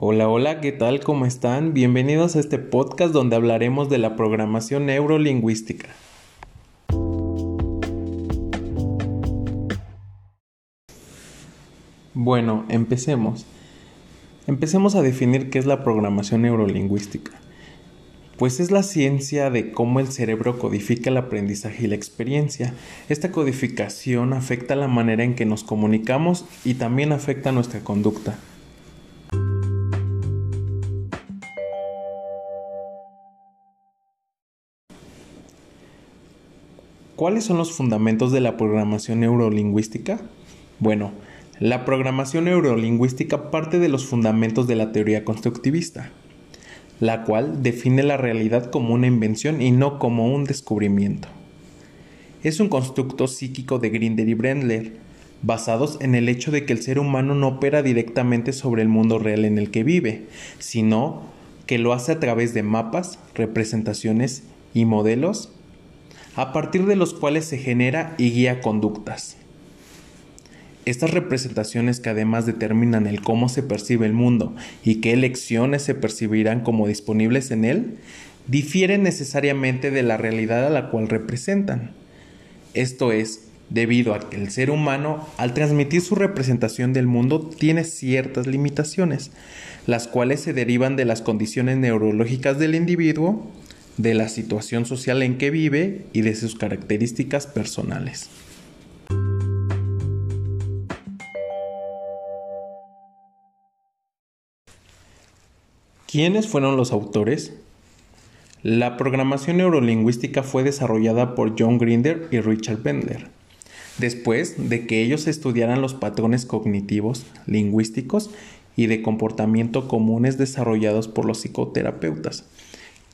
Hola, hola, ¿qué tal? ¿Cómo están? Bienvenidos a este podcast donde hablaremos de la programación neurolingüística. Bueno, empecemos. Empecemos a definir qué es la programación neurolingüística. Pues es la ciencia de cómo el cerebro codifica el aprendizaje y la experiencia. Esta codificación afecta la manera en que nos comunicamos y también afecta nuestra conducta. ¿Cuáles son los fundamentos de la programación neurolingüística? Bueno, la programación neurolingüística parte de los fundamentos de la teoría constructivista, la cual define la realidad como una invención y no como un descubrimiento. Es un constructo psíquico de Grinder y Brendler, basados en el hecho de que el ser humano no opera directamente sobre el mundo real en el que vive, sino que lo hace a través de mapas, representaciones y modelos a partir de los cuales se genera y guía conductas. Estas representaciones que además determinan el cómo se percibe el mundo y qué elecciones se percibirán como disponibles en él, difieren necesariamente de la realidad a la cual representan. Esto es, debido a que el ser humano, al transmitir su representación del mundo, tiene ciertas limitaciones, las cuales se derivan de las condiciones neurológicas del individuo, de la situación social en que vive y de sus características personales. ¿Quiénes fueron los autores? La programación neurolingüística fue desarrollada por John Grinder y Richard Bendler, después de que ellos estudiaran los patrones cognitivos, lingüísticos y de comportamiento comunes desarrollados por los psicoterapeutas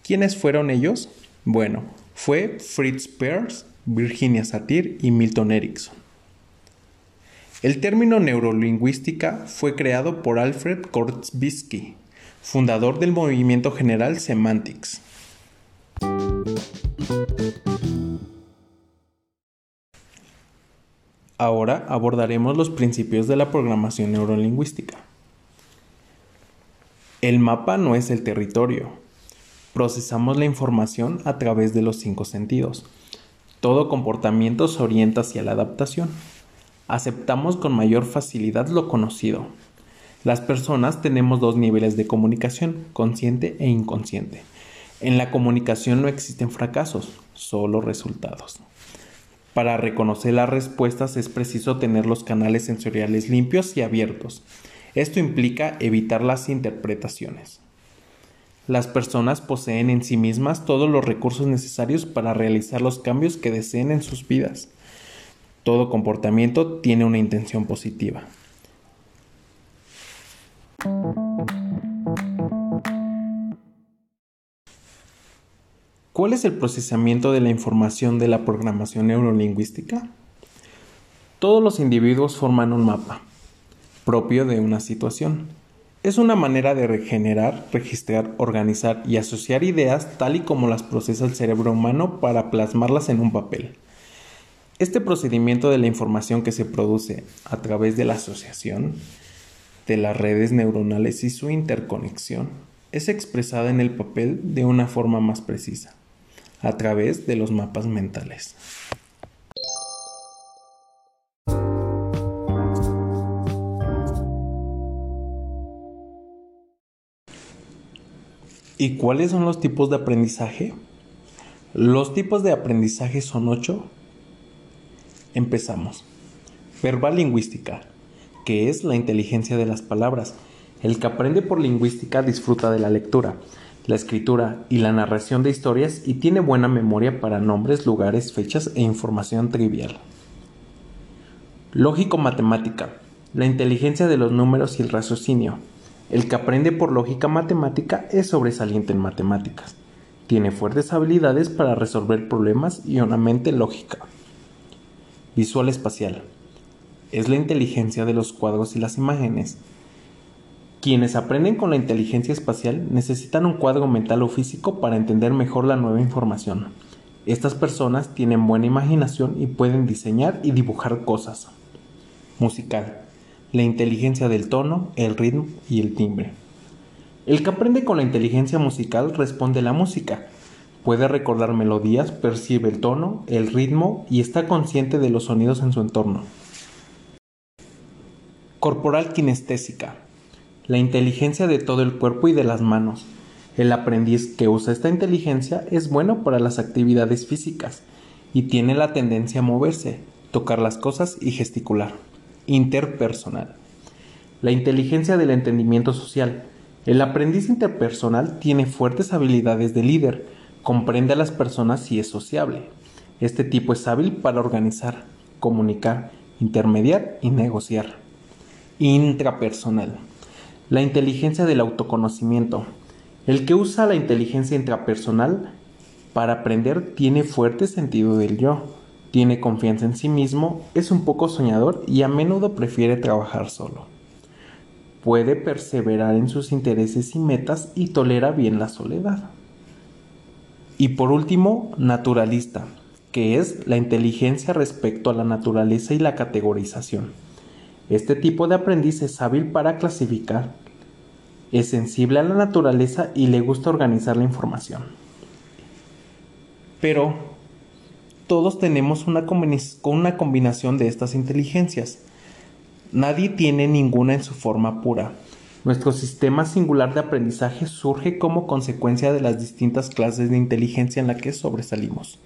¿Quiénes fueron ellos? Bueno, fue Fritz Perls, Virginia Satir y Milton Erickson. El término neurolingüística fue creado por Alfred Korzybski, fundador del movimiento general Semantics. Ahora abordaremos los principios de la programación neurolingüística. El mapa no es el territorio, Procesamos la información a través de los cinco sentidos. Todo comportamiento se orienta hacia la adaptación. Aceptamos con mayor facilidad lo conocido. Las personas tenemos dos niveles de comunicación, consciente e inconsciente. En la comunicación no existen fracasos, solo resultados. Para reconocer las respuestas es preciso tener los canales sensoriales limpios y abiertos. Esto implica evitar las interpretaciones. Las personas poseen en sí mismas todos los recursos necesarios para realizar los cambios que deseen en sus vidas. Todo comportamiento tiene una intención positiva. ¿Cuál es el procesamiento de la información de la programación neurolingüística? Todos los individuos forman un mapa propio de una situación es una manera de regenerar, registrar, organizar y asociar ideas tal y como las procesa el cerebro humano para plasmarlas en un papel. Este procedimiento de la información que se produce a través de la asociación de las redes neuronales y su interconexión es expresada en el papel de una forma más precisa, a través de los mapas mentales. ¿Y cuáles son los tipos de aprendizaje? Los tipos de aprendizaje son ocho. Empezamos. Verbal lingüística, que es la inteligencia de las palabras. El que aprende por lingüística disfruta de la lectura, la escritura y la narración de historias y tiene buena memoria para nombres, lugares, fechas e información trivial. Lógico matemática, la inteligencia de los números y el raciocinio. El que aprende por lógica matemática es sobresaliente en matemáticas. Tiene fuertes habilidades para resolver problemas y una mente lógica. Visual espacial. Es la inteligencia de los cuadros y las imágenes. Quienes aprenden con la inteligencia espacial necesitan un cuadro mental o físico para entender mejor la nueva información. Estas personas tienen buena imaginación y pueden diseñar y dibujar cosas. Musical la inteligencia del tono, el ritmo y el timbre. El que aprende con la inteligencia musical responde a la música. Puede recordar melodías, percibe el tono, el ritmo y está consciente de los sonidos en su entorno. Corporal kinestésica. La inteligencia de todo el cuerpo y de las manos. El aprendiz que usa esta inteligencia es bueno para las actividades físicas y tiene la tendencia a moverse, tocar las cosas y gesticular. Interpersonal. La inteligencia del entendimiento social el aprendiz interpersonal tiene fuertes habilidades de líder, comprende a las personas y es sociable. Este tipo es hábil para organizar, comunicar, intermediar y negociar. Intrapersonal. La inteligencia del autoconocimiento. El que usa la inteligencia intrapersonal para aprender tiene fuerte sentido del yo, tiene confianza en sí mismo, es un poco soñador y a menudo prefiere trabajar solo puede perseverar en sus intereses y metas y tolera bien la soledad. Y por último, naturalista, que es la inteligencia respecto a la naturaleza y la categorización. Este tipo de aprendiz es hábil para clasificar, es sensible a la naturaleza y le gusta organizar la información. Pero todos tenemos una, una combinación de estas inteligencias Nadie tiene ninguna en su forma pura. Nuestro sistema singular de aprendizaje surge como consecuencia de las distintas clases de inteligencia en la que sobresalimos.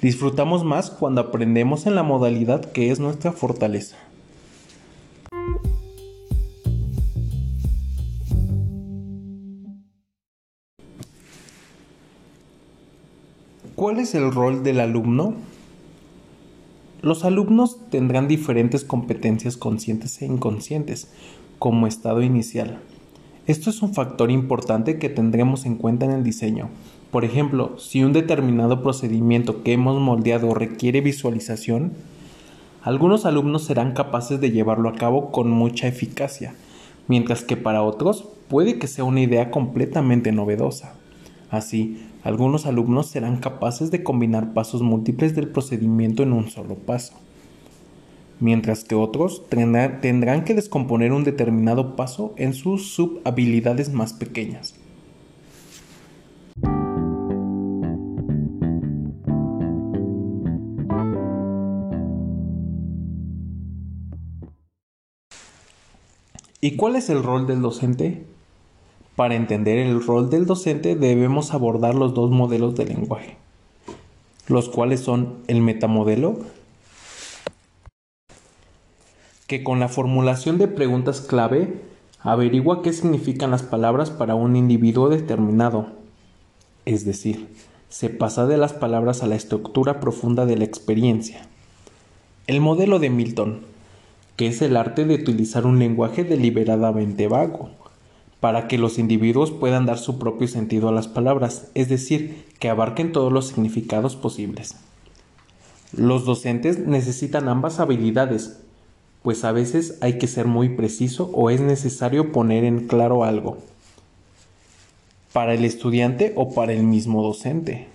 Disfrutamos más cuando aprendemos en la modalidad que es nuestra fortaleza. ¿Cuál es el rol del alumno? Los alumnos tendrán diferentes competencias conscientes e inconscientes como estado inicial. Esto es un factor importante que tendremos en cuenta en el diseño. Por ejemplo, si un determinado procedimiento que hemos moldeado requiere visualización, algunos alumnos serán capaces de llevarlo a cabo con mucha eficacia, mientras que para otros puede que sea una idea completamente novedosa. Así, algunos alumnos serán capaces de combinar pasos múltiples del procedimiento en un solo paso, mientras que otros tendrán que descomponer un determinado paso en sus subhabilidades más pequeñas. ¿Y cuál es el rol del docente? Para entender el rol del docente debemos abordar los dos modelos de lenguaje, los cuales son el metamodelo, que con la formulación de preguntas clave averigua qué significan las palabras para un individuo determinado, es decir, se pasa de las palabras a la estructura profunda de la experiencia. El modelo de Milton, que es el arte de utilizar un lenguaje deliberadamente vago, para que los individuos puedan dar su propio sentido a las palabras, es decir, que abarquen todos los significados posibles. Los docentes necesitan ambas habilidades, pues a veces hay que ser muy preciso o es necesario poner en claro algo, para el estudiante o para el mismo docente.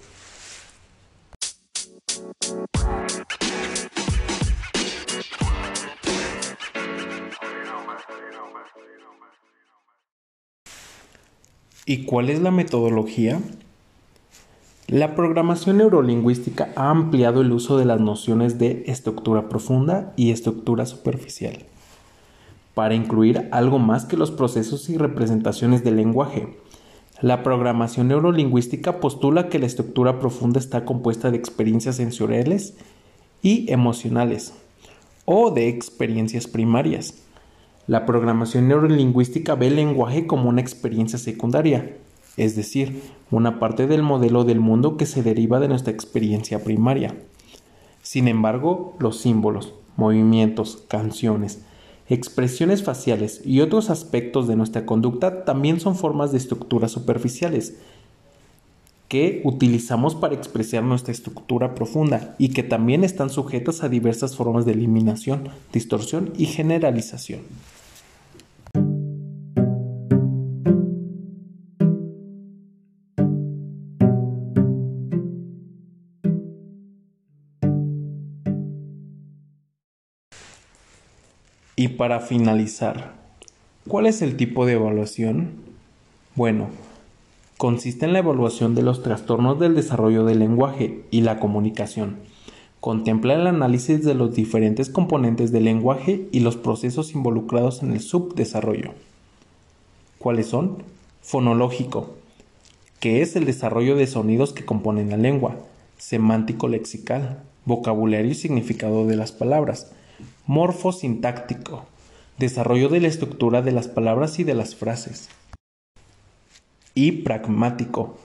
¿Y cuál es la metodología? La programación neurolingüística ha ampliado el uso de las nociones de estructura profunda y estructura superficial para incluir algo más que los procesos y representaciones del lenguaje. La programación neurolingüística postula que la estructura profunda está compuesta de experiencias sensoriales y emocionales o de experiencias primarias la programación neurolingüística ve el lenguaje como una experiencia secundaria, es decir, una parte del modelo del mundo que se deriva de nuestra experiencia primaria. Sin embargo, los símbolos, movimientos, canciones, expresiones faciales y otros aspectos de nuestra conducta también son formas de estructuras superficiales que utilizamos para expresar nuestra estructura profunda y que también están sujetas a diversas formas de eliminación, distorsión y generalización. Y para finalizar, ¿cuál es el tipo de evaluación? Bueno, consiste en la evaluación de los trastornos del desarrollo del lenguaje y la comunicación. Contempla el análisis de los diferentes componentes del lenguaje y los procesos involucrados en el subdesarrollo. ¿Cuáles son? Fonológico, que es el desarrollo de sonidos que componen la lengua, semántico lexical, vocabulario y significado de las palabras, morfosintáctico, desarrollo de la estructura de las palabras y de las frases, y pragmático,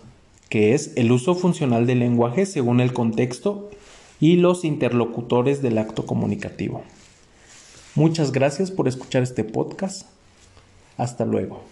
que es el uso funcional del lenguaje según el contexto y los interlocutores del acto comunicativo. Muchas gracias por escuchar este podcast. Hasta luego.